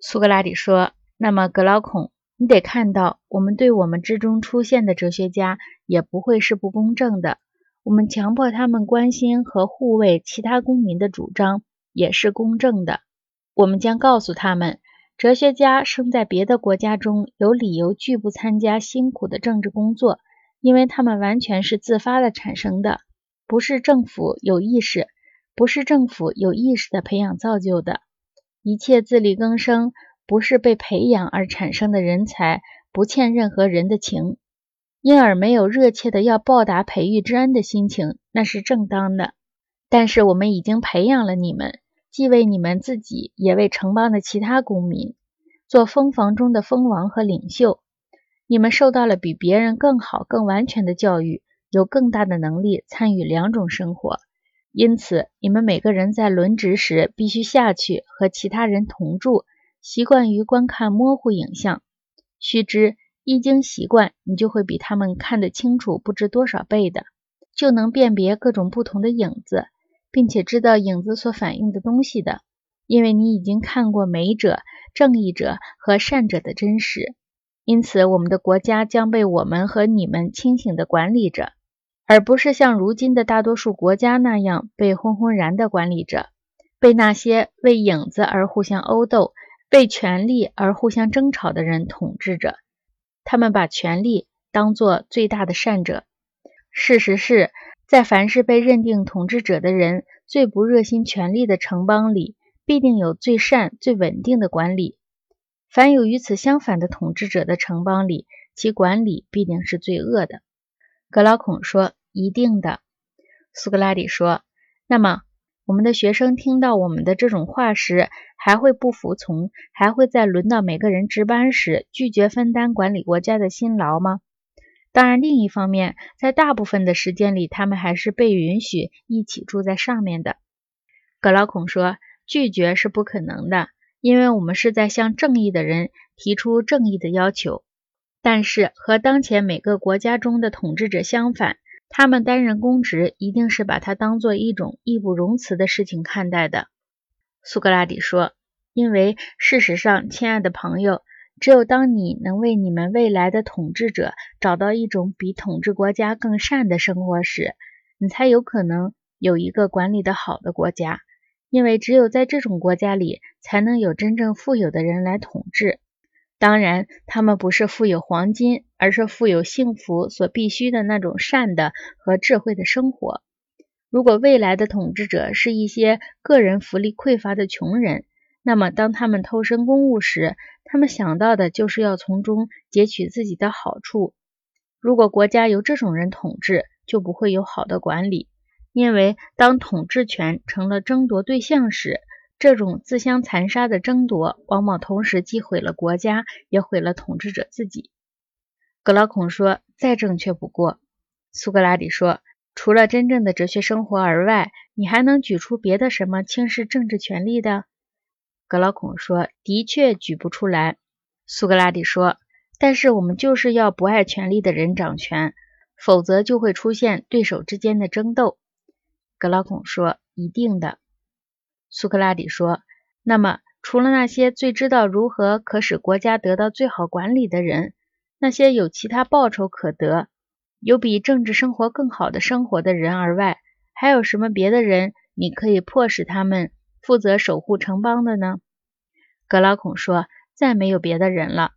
苏格拉底说：“那么，格劳孔，你得看到，我们对我们之中出现的哲学家也不会是不公正的。我们强迫他们关心和护卫其他公民的主张也是公正的。我们将告诉他们，哲学家生在别的国家中有理由拒不参加辛苦的政治工作，因为他们完全是自发的产生的，不是政府有意识，不是政府有意识的培养造就的。”一切自力更生，不是被培养而产生的人才，不欠任何人的情，因而没有热切的要报答培育之恩的心情，那是正当的。但是我们已经培养了你们，既为你们自己，也为城邦的其他公民，做蜂房中的蜂王和领袖。你们受到了比别人更好、更完全的教育，有更大的能力参与两种生活。因此，你们每个人在轮值时必须下去和其他人同住，习惯于观看模糊影像。须知，一经习惯，你就会比他们看得清楚不知多少倍的，就能辨别各种不同的影子，并且知道影子所反映的东西的，因为你已经看过美者、正义者和善者的真实。因此，我们的国家将被我们和你们清醒地管理着。而不是像如今的大多数国家那样被昏昏然的管理着，被那些为影子而互相殴斗、为权力而互相争吵的人统治着。他们把权力当作最大的善者。事实是，在凡是被认定统治者的人最不热心权力的城邦里，必定有最善、最稳定的管理；凡有与此相反的统治者的城邦里，其管理必定是最恶的。格劳孔说。一定的，苏格拉底说。那么，我们的学生听到我们的这种话时，还会不服从？还会在轮到每个人值班时拒绝分担管理国家的辛劳吗？当然，另一方面，在大部分的时间里，他们还是被允许一起住在上面的。格劳孔说，拒绝是不可能的，因为我们是在向正义的人提出正义的要求。但是，和当前每个国家中的统治者相反。他们担任公职，一定是把它当做一种义不容辞的事情看待的。苏格拉底说：“因为事实上，亲爱的朋友，只有当你能为你们未来的统治者找到一种比统治国家更善的生活时，你才有可能有一个管理的好的国家。因为只有在这种国家里，才能有真正富有的人来统治。”当然，他们不是富有黄金，而是富有幸福所必须的那种善的和智慧的生活。如果未来的统治者是一些个人福利匮乏的穷人，那么当他们偷身公务时，他们想到的就是要从中截取自己的好处。如果国家由这种人统治，就不会有好的管理，因为当统治权成了争夺对象时，这种自相残杀的争夺，往往同时既毁了国家，也毁了统治者自己。格劳孔说：“再正确不过。”苏格拉底说：“除了真正的哲学生活而外，你还能举出别的什么轻视政治权力的？”格劳孔说：“的确举不出来。”苏格拉底说：“但是我们就是要不爱权力的人掌权，否则就会出现对手之间的争斗。”格劳孔说：“一定的。”苏格拉底说：“那么，除了那些最知道如何可使国家得到最好管理的人，那些有其他报酬可得、有比政治生活更好的生活的人而外，还有什么别的人你可以迫使他们负责守护城邦的呢？”格劳孔说：“再没有别的人了。